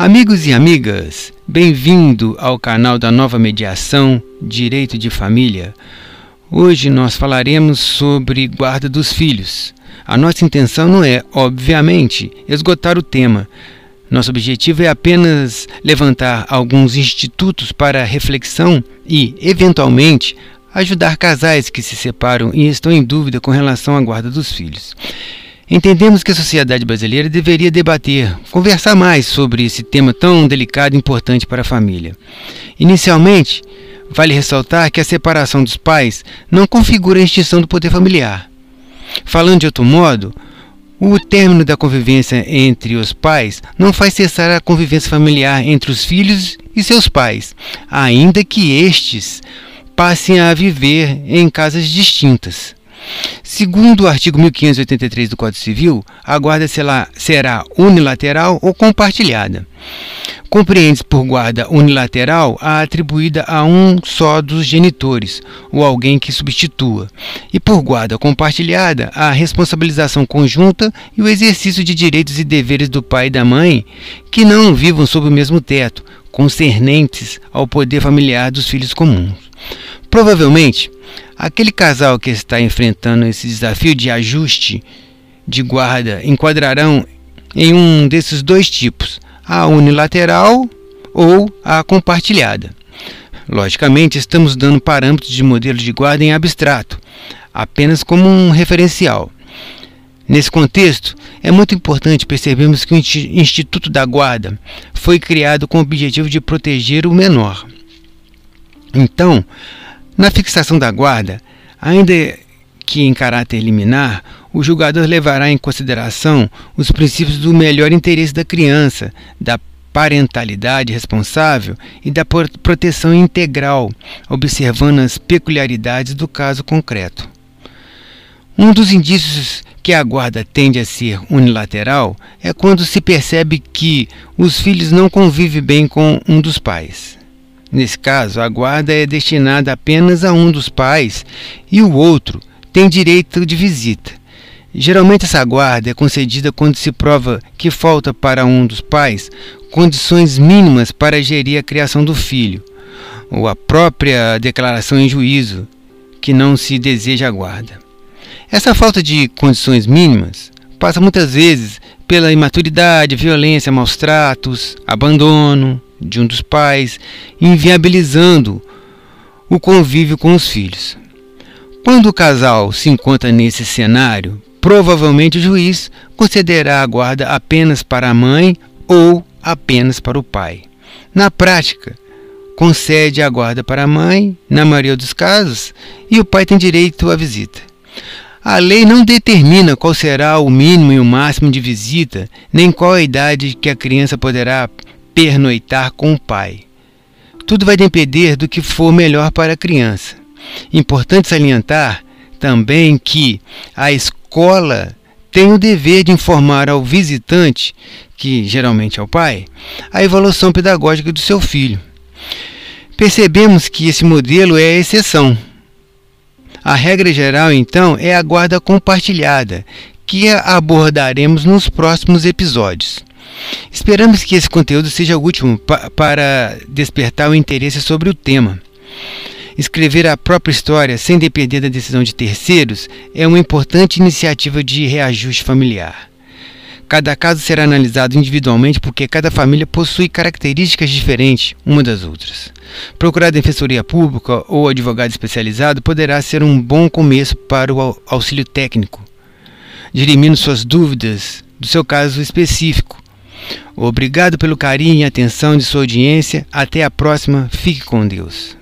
Amigos e amigas, bem-vindo ao canal da Nova Mediação Direito de Família. Hoje nós falaremos sobre guarda dos filhos. A nossa intenção não é, obviamente, esgotar o tema. Nosso objetivo é apenas levantar alguns institutos para reflexão e, eventualmente, ajudar casais que se separam e estão em dúvida com relação à guarda dos filhos. Entendemos que a sociedade brasileira deveria debater, conversar mais sobre esse tema tão delicado e importante para a família. Inicialmente, vale ressaltar que a separação dos pais não configura a extinção do poder familiar. Falando de outro modo, o término da convivência entre os pais não faz cessar a convivência familiar entre os filhos e seus pais, ainda que estes passem a viver em casas distintas. Segundo o artigo 1583 do Código Civil, a guarda será unilateral ou compartilhada. Compreende-se por guarda unilateral a atribuída a um só dos genitores, ou alguém que substitua, e por guarda compartilhada a responsabilização conjunta e o exercício de direitos e deveres do pai e da mãe que não vivam sob o mesmo teto, concernentes ao poder familiar dos filhos comuns. Provavelmente, aquele casal que está enfrentando esse desafio de ajuste de guarda enquadrarão em um desses dois tipos, a unilateral ou a compartilhada. Logicamente, estamos dando parâmetros de modelo de guarda em abstrato, apenas como um referencial. Nesse contexto, é muito importante percebermos que o Instituto da Guarda foi criado com o objetivo de proteger o menor. Então, na fixação da guarda, ainda que em caráter liminar, o julgador levará em consideração os princípios do melhor interesse da criança, da parentalidade responsável e da proteção integral, observando as peculiaridades do caso concreto. Um dos indícios que a guarda tende a ser unilateral é quando se percebe que os filhos não convivem bem com um dos pais. Nesse caso, a guarda é destinada apenas a um dos pais e o outro tem direito de visita. Geralmente, essa guarda é concedida quando se prova que falta para um dos pais condições mínimas para gerir a criação do filho, ou a própria declaração em juízo que não se deseja a guarda. Essa falta de condições mínimas passa muitas vezes pela imaturidade, violência, maus tratos, abandono, de um dos pais, inviabilizando o convívio com os filhos. Quando o casal se encontra nesse cenário, provavelmente o juiz concederá a guarda apenas para a mãe ou apenas para o pai. Na prática, concede a guarda para a mãe, na maioria dos casos, e o pai tem direito à visita. A lei não determina qual será o mínimo e o máximo de visita, nem qual a idade que a criança poderá pernoitar com o pai. Tudo vai depender do que for melhor para a criança. Importante salientar também que a escola tem o dever de informar ao visitante, que geralmente é o pai, a evolução pedagógica do seu filho. Percebemos que esse modelo é a exceção. A regra geral, então, é a guarda compartilhada, que abordaremos nos próximos episódios. Esperamos que esse conteúdo seja útil pa para despertar o interesse sobre o tema. Escrever a própria história sem depender da decisão de terceiros é uma importante iniciativa de reajuste familiar. Cada caso será analisado individualmente porque cada família possui características diferentes uma das outras. Procurar defensoria pública ou advogado especializado poderá ser um bom começo para o auxílio técnico, dirimindo suas dúvidas do seu caso específico Obrigado pelo carinho e atenção de sua audiência. Até a próxima. Fique com Deus.